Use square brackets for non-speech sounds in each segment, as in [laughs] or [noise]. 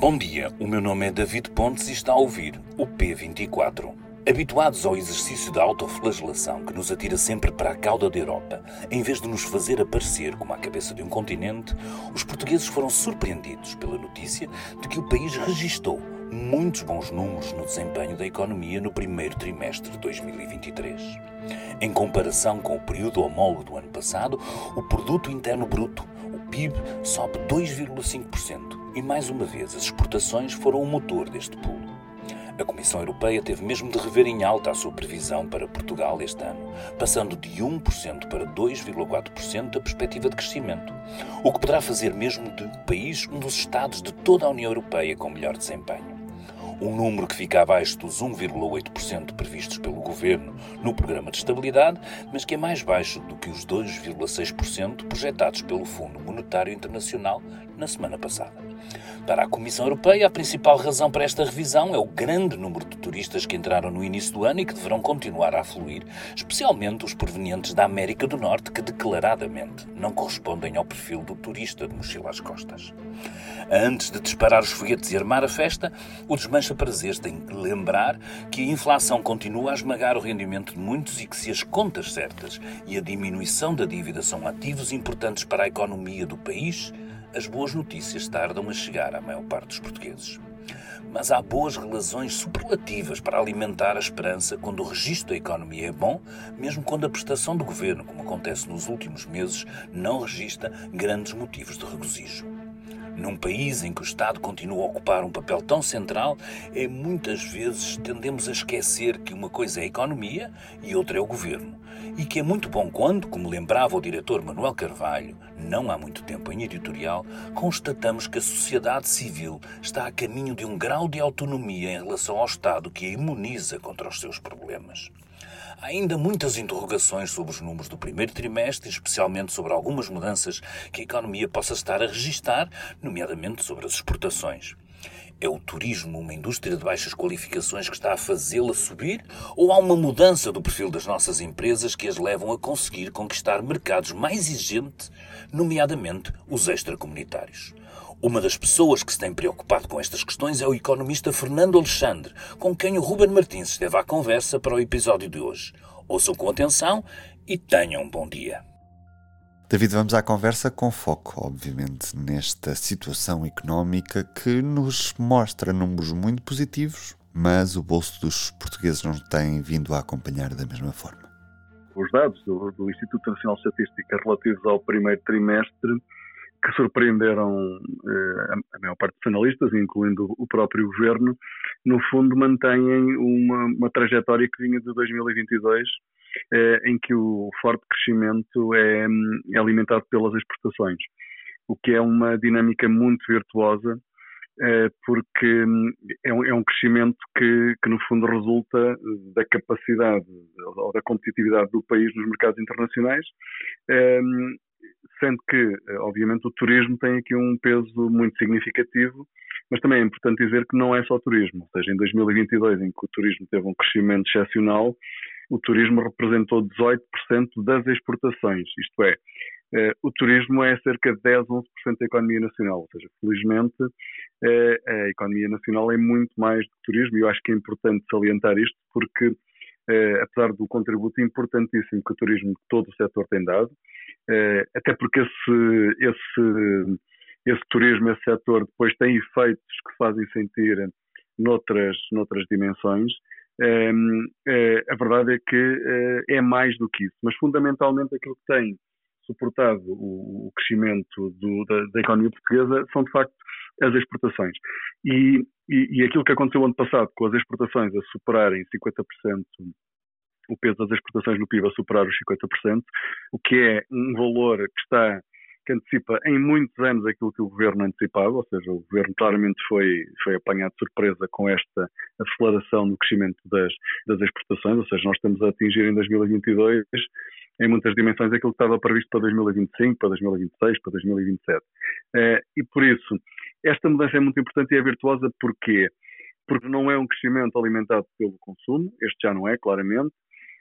Bom dia, o meu nome é David Pontes e está a ouvir o P24. Habituados ao exercício da autoflagelação que nos atira sempre para a cauda da Europa, em vez de nos fazer aparecer como a cabeça de um continente, os portugueses foram surpreendidos pela notícia de que o país registou muitos bons números no desempenho da economia no primeiro trimestre de 2023. Em comparação com o período homólogo do ano passado, o produto interno bruto, o PIB, sobe 2,5% e mais uma vez as exportações foram o motor deste pulo. A Comissão Europeia teve mesmo de rever em alta a sua previsão para Portugal este ano, passando de 1% para 2,4% a perspectiva de crescimento, o que poderá fazer mesmo de o país um dos Estados de toda a União Europeia com melhor desempenho um número que fica abaixo dos 1,8% previstos pelo governo no programa de estabilidade, mas que é mais baixo do que os 2,6% projetados pelo Fundo Monetário Internacional na semana passada. Para a Comissão Europeia, a principal razão para esta revisão é o grande número de turistas que entraram no início do ano e que deverão continuar a afluir, especialmente os provenientes da América do Norte, que declaradamente não correspondem ao perfil do turista de mochila às costas. Antes de disparar os foguetes e armar a festa, o desmancha prazeres tem que lembrar que a inflação continua a esmagar o rendimento de muitos e que se as contas certas e a diminuição da dívida são ativos importantes para a economia do país, as boas notícias tardam a chegar à maior parte dos portugueses. Mas há boas relações superlativas para alimentar a esperança quando o registro da economia é bom, mesmo quando a prestação do governo, como acontece nos últimos meses, não registra grandes motivos de regozijo. Num país em que o Estado continua a ocupar um papel tão central, é muitas vezes tendemos a esquecer que uma coisa é a economia e outra é o governo. E que é muito bom quando, como lembrava o diretor Manuel Carvalho, não há muito tempo em editorial, constatamos que a sociedade civil está a caminho de um grau de autonomia em relação ao Estado que a imuniza contra os seus problemas. Há ainda muitas interrogações sobre os números do primeiro trimestre, especialmente sobre algumas mudanças que a economia possa estar a registar, nomeadamente sobre as exportações. É o turismo uma indústria de baixas qualificações que está a fazê-la subir? Ou há uma mudança do perfil das nossas empresas que as levam a conseguir conquistar mercados mais exigentes, nomeadamente os extracomunitários? Uma das pessoas que se tem preocupado com estas questões é o economista Fernando Alexandre, com quem o Ruben Martins esteve à conversa para o episódio de hoje. Ouçam com atenção e tenham um bom dia. David, vamos à conversa com foco, obviamente, nesta situação económica que nos mostra números muito positivos, mas o bolso dos portugueses não tem vindo a acompanhar da mesma forma. Os dados do, do Instituto Nacional de Estatística relativos ao primeiro trimestre que surpreenderam eh, a maior parte dos analistas, incluindo o próprio governo, no fundo mantêm uma, uma trajetória que vinha de 2022, eh, em que o forte crescimento é, é, alimentado pelas exportações, o que é uma dinâmica muito virtuosa, eh, porque é um, é um crescimento que, que, no fundo, resulta da capacidade ou da competitividade do país nos mercados internacionais sendo que, eh, obviamente, o turismo tem aqui um peso muito significativo, mas também é importante dizer que não é só turismo, ou seja, em 2022, em que o turismo teve um crescimento excepcional, o turismo representou 18% das exportações, isto é, eh, o turismo é cerca de 10, 11% da economia nacional, ou seja, felizmente eh, a economia nacional é muito mais do turismo e eu acho que é importante salientar isto porque eh, apesar do contributo importantíssimo que o turismo todo o setor tem dado, eh, até porque esse, esse, esse turismo, esse setor depois tem efeitos que fazem sentir noutras, noutras dimensões, eh, a verdade é que é mais do que isso, mas fundamentalmente aquilo que tem suportado o, crescimento do, da, da, economia portuguesa são de facto as exportações. E, e, e, aquilo que aconteceu ano passado, com as exportações a superarem 50%, o peso das exportações no PIB a superar os 50%, o que é um valor que está que antecipa em muitos anos aquilo que o governo antecipava, ou seja, o governo claramente foi, foi apanhado de surpresa com esta aceleração no crescimento das, das exportações, ou seja, nós estamos a atingir em 2022 em muitas dimensões aquilo que estava previsto para 2025, para 2026, para 2027. Eh, e por isso, esta mudança é muito importante e é virtuosa porque porque não é um crescimento alimentado pelo consumo, este já não é, claramente.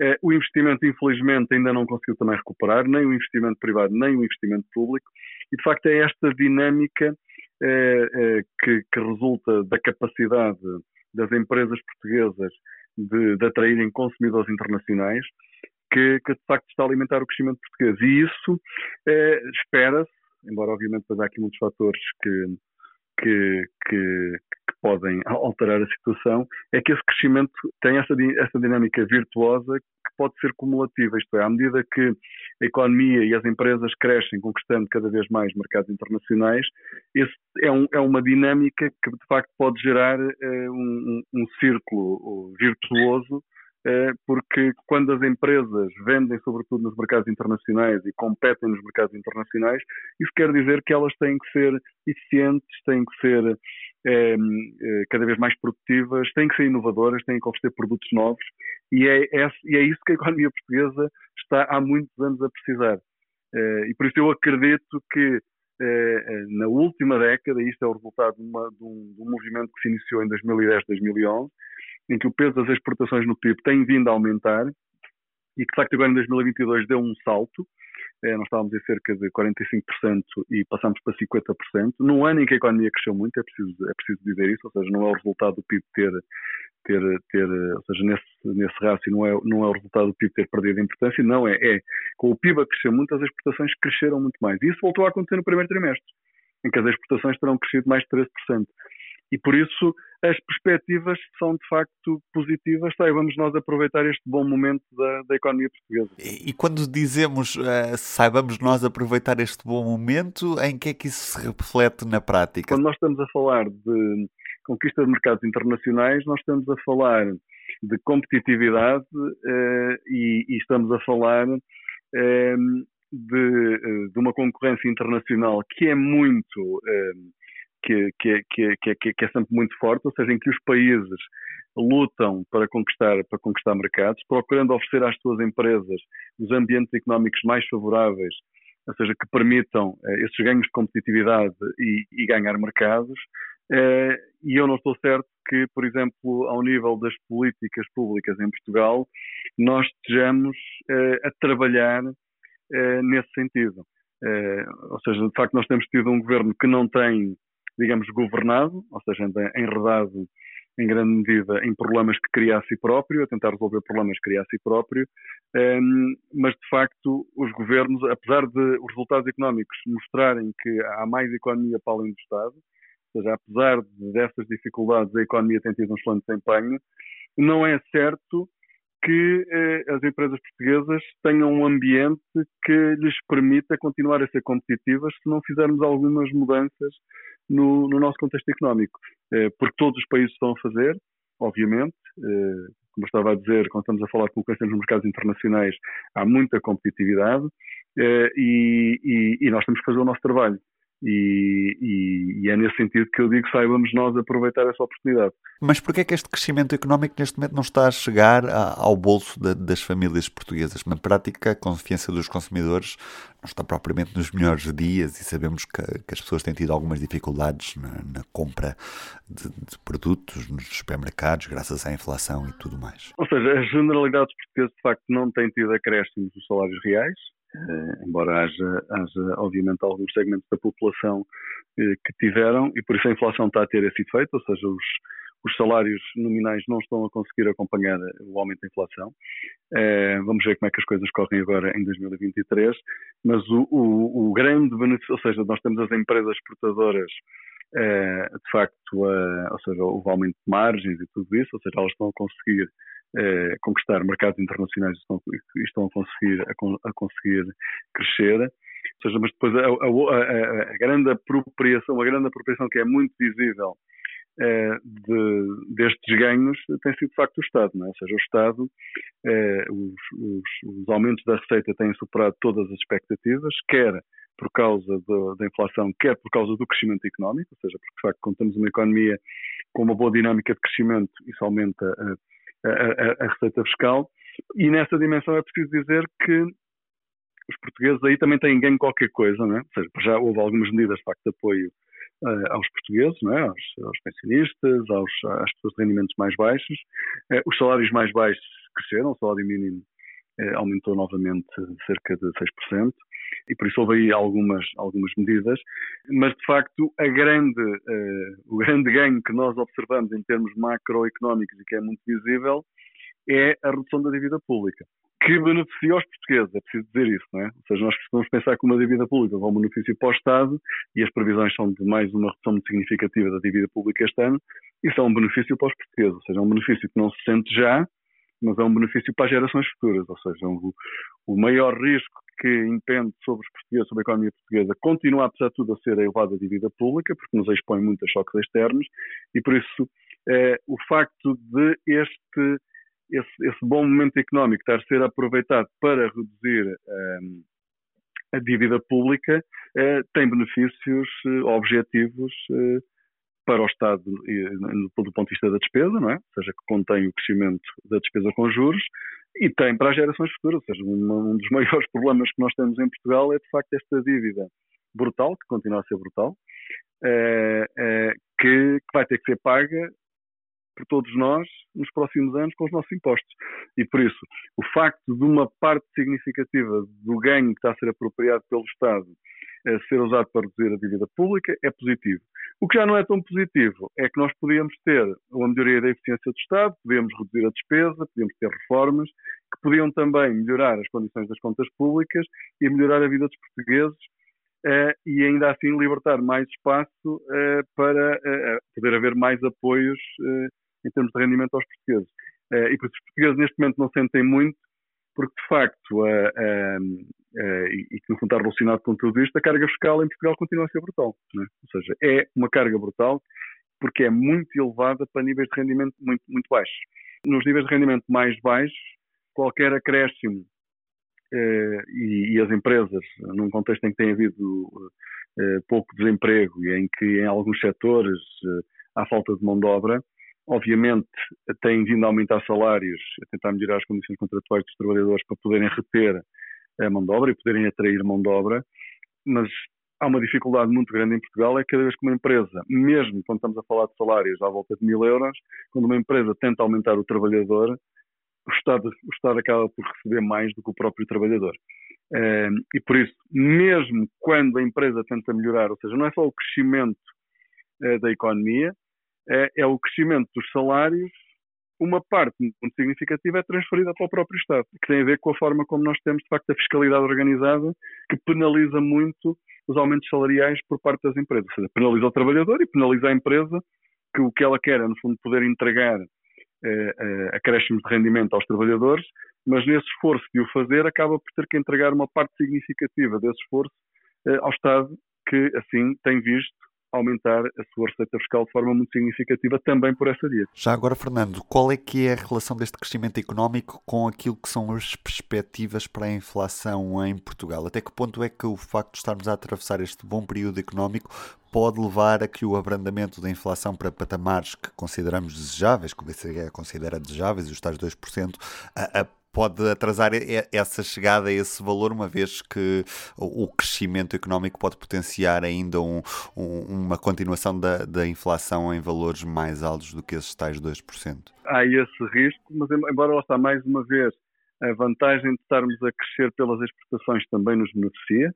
Eh, o investimento, infelizmente, ainda não conseguiu também recuperar, nem o investimento privado, nem o investimento público, e de facto é esta dinâmica que, que resulta da capacidade das empresas portuguesas de, de atraírem consumidores internacionais, que, que, de facto está a alimentar o crescimento português. E isso eh, espera-se, embora obviamente há aqui muitos fatores que, que, que, que, podem alterar a situação, é que esse crescimento tem essa, essa dinâmica virtuosa que pode ser cumulativa, isto é, à medida que a economia e as empresas crescem, conquistando cada vez mais mercados internacionais, esse é, um, é uma dinâmica que de facto pode gerar uh, um, um, círculo virtuoso eh, porque quando as empresas vendem sobretudo nos mercados internacionais e competem nos mercados internacionais, isso quer dizer que elas têm que ser eficientes, têm que ser é, cada vez mais produtivas, têm que ser inovadoras, têm que oferecer produtos novos e é, é, e é isso que a economia portuguesa está há muitos anos a precisar. É, e por isso eu acredito que na última década, isto é o resultado de, uma, de, um, de um movimento que se iniciou em 2010, 2011, em que o peso das exportações no PIB tem vindo a aumentar e que, de facto, agora em 2022 deu um salto. É, nós estávamos em cerca de 45% e passamos para 50%. Num ano em que a economia cresceu muito, é preciso, é preciso dizer isso, ou seja, não é o resultado do PIB ter, ter, ter ou seja, nesse, nesse rácio não é, não é o resultado do PIB ter perdido importância, não é, é com o PIB a crescer muito, as exportações cresceram muito mais. E isso voltou a acontecer no primeiro trimestre, em que as exportações terão crescido mais de 13%. E por isso as perspectivas são de facto positivas. Tá, vamos nós aproveitar este bom momento da, da economia portuguesa. E, e quando dizemos uh, saibamos nós aproveitar este bom momento, em que é que isso se reflete na prática? Quando nós estamos a falar de conquista de mercados internacionais, nós estamos a falar de competitividade uh, e, e, estamos a falar uh, de, de, uma concorrência internacional que é muito que, que, que, que, é sempre muito forte, ou seja, em que os países lutam para conquistar, para conquistar mercados, procurando oferecer às suas empresas os ambientes económicos mais favoráveis, ou seja, que permitam eh, esses ganhos de competitividade e, e ganhar mercados. Eh, e eu não estou certo que, por exemplo, ao nível das políticas públicas em Portugal, nós estejamos eh, a trabalhar nesse sentido. ou seja, de facto, nós temos tido um governo que não tem digamos, governado, ou seja, enredado em grande medida em problemas que cria a si próprio, a tentar resolver problemas que cria a si próprio, ehm, mas de facto os governos, apesar de os resultados económicos mostrarem que há mais economia para além do Estado, ou seja, apesar dessas dificuldades a economia tem tido um excelente desempenho, não é certo que eh, as empresas portuguesas tenham um ambiente que lhes permita continuar a ser competitivas se não fizermos algumas mudanças no, no nosso contexto económico. Eh, porque todos os países estão a fazer, obviamente, eh, como estava a dizer, quando estamos a falar de concorrência nos mercados internacionais, há muita competitividade eh, e, e, e nós temos que fazer o nosso trabalho. E, e, e, é nesse sentido que eu digo saibamos nós aproveitar essa oportunidade. Mas porquê é que este crescimento económico neste momento não está a chegar ao bolso de, das famílias portuguesas? Na prática, a confiança dos consumidores não está propriamente nos melhores dias e sabemos que, que as pessoas têm tido algumas dificuldades na, na compra de, de, produtos nos supermercados, graças à inflação e tudo mais. Ou seja, as generalidades portuguesas de facto não têm tido acréscimos dos salários reais, eh, embora haja, haja, obviamente, alguns segmentos da população eh, que tiveram, e por isso a inflação está a ter esse efeito, ou seja, os, os salários nominais não estão a conseguir acompanhar o aumento da inflação. Eh, vamos ver como é que as coisas correm agora em 2023, mas o, o, o grande benefício, ou seja, nós temos as empresas exportadoras de facto, ou seja, houve aumento de margens e tudo isso, ou seja, elas estão a conseguir eh, conquistar mercados internacionais e estão, estão a, conseguir, a, a, conseguir crescer. Ou seja, mas depois a, a, a, grande apropriação, a grande apropriação que é muito visível eh, de, destes ganhos tem sido de facto o Estado, não é? ou seja, o Estado, eh, os, os, os, aumentos da receita têm superado todas as expectativas, quer por causa do, da inflação, quer por causa do crescimento económico, ou seja, porque de facto temos uma economia com uma boa dinâmica de crescimento, isso aumenta a a, a, a receita fiscal. E nessa dimensão é preciso dizer que os portugueses aí também têm ganho qualquer coisa, não é? Ou seja, já houve algumas medidas de facto de apoio uh, aos portugueses, não é? aos, aos pensionistas, aos, às pessoas de rendimentos mais baixos. Uh, os salários mais baixos cresceram, o salário mínimo uh, aumentou novamente cerca de 6%. E por isso houve aí algumas, algumas medidas, mas de facto a grande, uh, o grande ganho que nós observamos em termos macroeconómicos e que é muito visível é a redução da dívida pública, que beneficia os portugueses, é preciso dizer isso, não é? Ou seja, nós precisamos pensar que uma dívida pública vai um benefício para o Estado e as previsões são de mais uma redução muito significativa da dívida pública este ano, isso é um benefício para os portugueses, ou seja, é um benefício que não se sente já, mas é um benefício para as gerações futuras, ou seja, um, o maior risco que impende sobre os portugueses, sobre a economia portuguesa, continua, apesar de tudo, a ser a elevada dívida pública, porque nos expõe muito a choques externos, e por isso eh, o facto de este, esse, esse, bom momento económico estar a ser aproveitado para reduzir eh, a dívida pública eh, tem benefícios eh, objetivos eh, para o Estado do ponto de vista da despesa, não é? ou seja, que contém o crescimento da despesa com juros, e tem para as gerações futuras. Ou seja, um, dos [laughs] maiores problemas que nós temos em Portugal é, de facto, esta dívida brutal, que continua a ser brutal, é, é, que, que vai ter que ser paga por todos nós nos próximos anos com os nossos impostos. E por isso, o facto de uma parte significativa do ganho que está a ser apropriado pelo Estado ser usado para reduzir a dívida pública é positivo. O que já não é tão positivo é que nós podíamos ter uma melhoria da eficiência do Estado, podíamos reduzir a despesa, podíamos ter reformas que podiam também melhorar as condições das contas públicas e melhorar a vida dos portugueses uh, e ainda assim libertar mais espaço uh, para poder haver mais apoios em termos de rendimento aos portugueses. e por isso os portugueses neste momento não sentem muito, porque de facto, e, e que no fundo está relacionado com tudo isto, a carga fiscal em Portugal continua a ser brutal. É? Ou seja, é uma carga brutal porque é muito elevada para níveis de rendimento muito, muito baixos. Nos níveis de rendimento mais baixos, qualquer acréscimo eh, e, e, as empresas, num contexto em que tem havido eh, pouco desemprego e em que em alguns setores eh, há falta de mão de obra, obviamente têm vindo a aumentar salários, a tentar melhorar as condições contratuais dos trabalhadores para poderem reter a mão de obra e poderem atrair mão de obra, mas há uma dificuldade muito grande em Portugal, é cada vez que uma empresa, mesmo quando estamos a falar de salários à volta de mil euros, quando uma empresa tenta aumentar o trabalhador, o Estado, o Estado acaba por receber mais do que o próprio trabalhador. Ehm, e por isso, mesmo quando a empresa tenta melhorar, ou seja, não é só o crescimento eh, da economia, é, é o crescimento dos salários uma parte muito significativa é transferida para o próprio Estado, que tem a ver com a forma como nós temos, de facto, a fiscalidade organizada, que penaliza muito os aumentos salariais por parte das empresas. Ou seja, penaliza o trabalhador e penaliza a empresa, que o que ela quer é, no fundo, poder entregar eh, eh, acréscimos de rendimento aos trabalhadores, mas nesse esforço de o fazer, acaba por ter que entregar uma parte significativa desse esforço eh, ao Estado, que, assim, tem visto aumentar a sua receita fiscal de forma muito significativa também por essa via. Já agora, Fernando, qual é que é a relação deste crescimento económico com aquilo que são as perspectivas para a inflação em Portugal? Até que ponto é que o facto de estarmos a atravessar este bom período económico pode levar a que o abrandamento da inflação para patamares que consideramos desejáveis, como a BCE considera desejáveis, os tais 2%, a, a pode atrasar essa chegada a esse valor, uma vez que o crescimento económico pode potenciar ainda um, um, uma continuação da, da, inflação em valores mais altos do que esses tais 2%? Há esse risco, mas embora lá está mais uma vez a vantagem de estarmos a crescer pelas exportações também nos beneficia.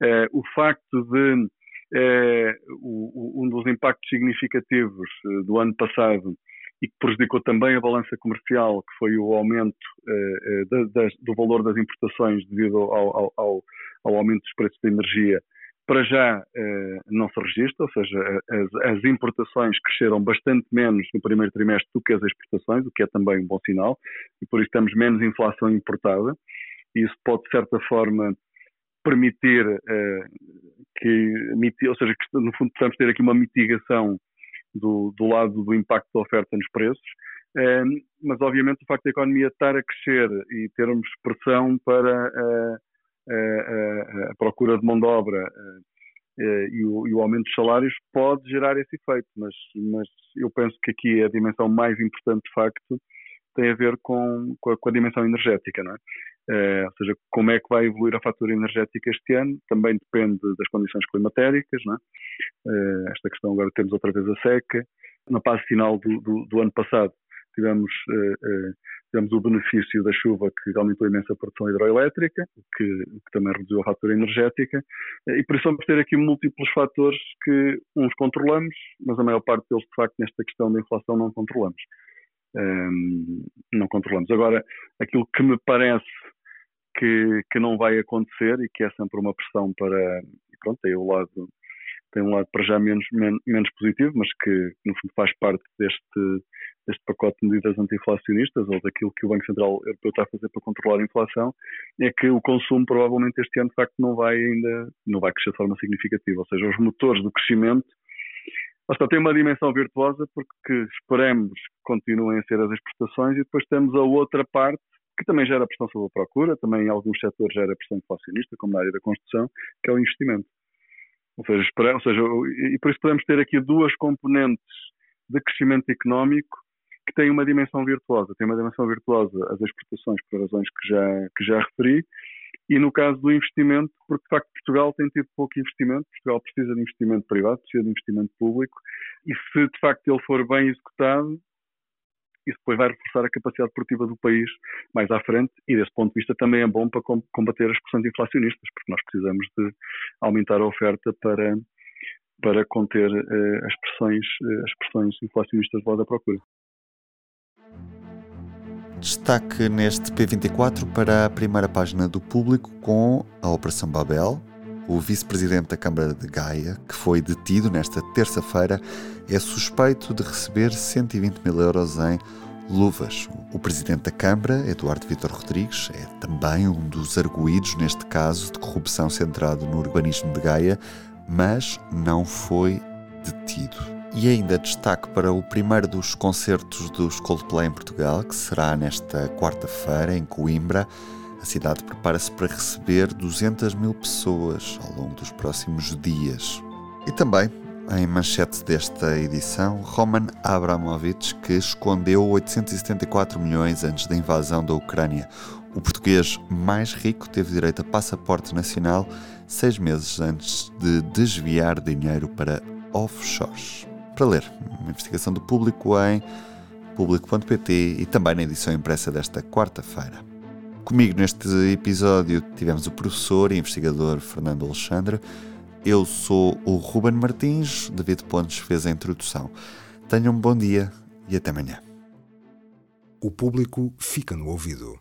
Eh, o facto de eh, o, um dos impactos significativos eh, do ano passado e que prejudicou também a balança comercial, que foi o aumento uh, da, do valor das importações devido ao, ao, ao, aumento dos preços da energia, para já uh, não se registra, ou seja, as, as, importações cresceram bastante menos no primeiro trimestre do que as exportações, o que é também um bom sinal, e por isso temos menos inflação importada, e isso pode, de certa forma, permitir uh, que, ou seja, que no fundo possamos ter aqui uma mitigação do, do lado do impacto da oferta nos preços, ehm, mas obviamente o facto da economia estar a crescer e termos pressão para a, a, a procura de mão de obra eh, e o, e o, aumento dos salários pode gerar esse efeito, mas, mas eu penso que aqui a dimensão mais importante de facto tem a ver com, com, a, com a dimensão energética, não é? Uh, ou seja, como é que vai evoluir a fatura energética este ano, também depende das condições climatéricas, não é? uh, esta questão agora temos outra vez a seca, na fase final do, do, do ano passado tivemos uh, temos o benefício da chuva que aumentou imensa produção hidroelétrica, que, que, também reduziu a fatura energética, e por isso vamos ter aqui múltiplos fatores que uns controlamos, mas a maior parte deles, de facto, nesta questão da inflação não controlamos. Um, não controlamos. Agora, aquilo que me parece que, que não vai acontecer e que é sempre uma pressão para, pronto, tem o lado tem um lado para já menos, menos, menos positivo, mas que no fundo faz parte deste, deste pacote de medidas anti-inflacionistas ou daquilo que o Banco Central Europeu está a fazer para controlar a inflação, é que o consumo provavelmente este ano de facto não vai ainda, não vai crescer de forma significativa, ou seja, os motores do crescimento Basta tem uma dimensão virtuosa porque esperemos que continuem a ser as exportações e depois temos a outra parte que também gera pressão sobre a procura, também em alguns setores gera pressão inflacionista, como na área da construção, que é o investimento. Ou seja, esperar, ou seja, e por isso podemos ter aqui duas componentes de crescimento económico que têm uma dimensão virtuosa. Tem uma dimensão virtuosa as exportações por razões que já, que já referi, e no caso do investimento, porque de facto Portugal tem tido pouco investimento, Portugal precisa de investimento privado, precisa de investimento público, e se de facto ele for bem executado, isso depois vai reforçar a capacidade produtiva do país mais à frente e desse ponto de vista também é bom para combater as pressões inflacionistas, porque nós precisamos de aumentar a oferta para, para conter uh, as, pressões, uh, as pressões inflacionistas do lado da procura. Destaque neste P24 para a primeira página do público com a Operação Babel. O vice-presidente da Câmara de Gaia, que foi detido nesta terça-feira, é suspeito de receber 120 mil euros em luvas. O presidente da Câmara, Eduardo Vitor Rodrigues, é também um dos arguídos neste caso de corrupção centrado no urbanismo de Gaia, mas não foi detido. E ainda destaque para o primeiro dos concertos dos Coldplay em Portugal, que será nesta quarta-feira em Coimbra. A cidade prepara-se para receber 200 mil pessoas ao longo dos próximos dias. E também, em manchete desta edição, Roman Abramovich, que escondeu 874 milhões antes da invasão da Ucrânia. O português mais rico teve direito a passaporte nacional seis meses antes de desviar dinheiro para offshores para ler. Uma investigação do público em público.pt e também na edição impressa desta quarta-feira. Comigo neste episódio tivemos o professor e investigador Fernando Alexandre. Eu sou o Ruben Martins, David Pontes fez a introdução. Tenham um bom dia e até amanhã. O público fica no ouvido.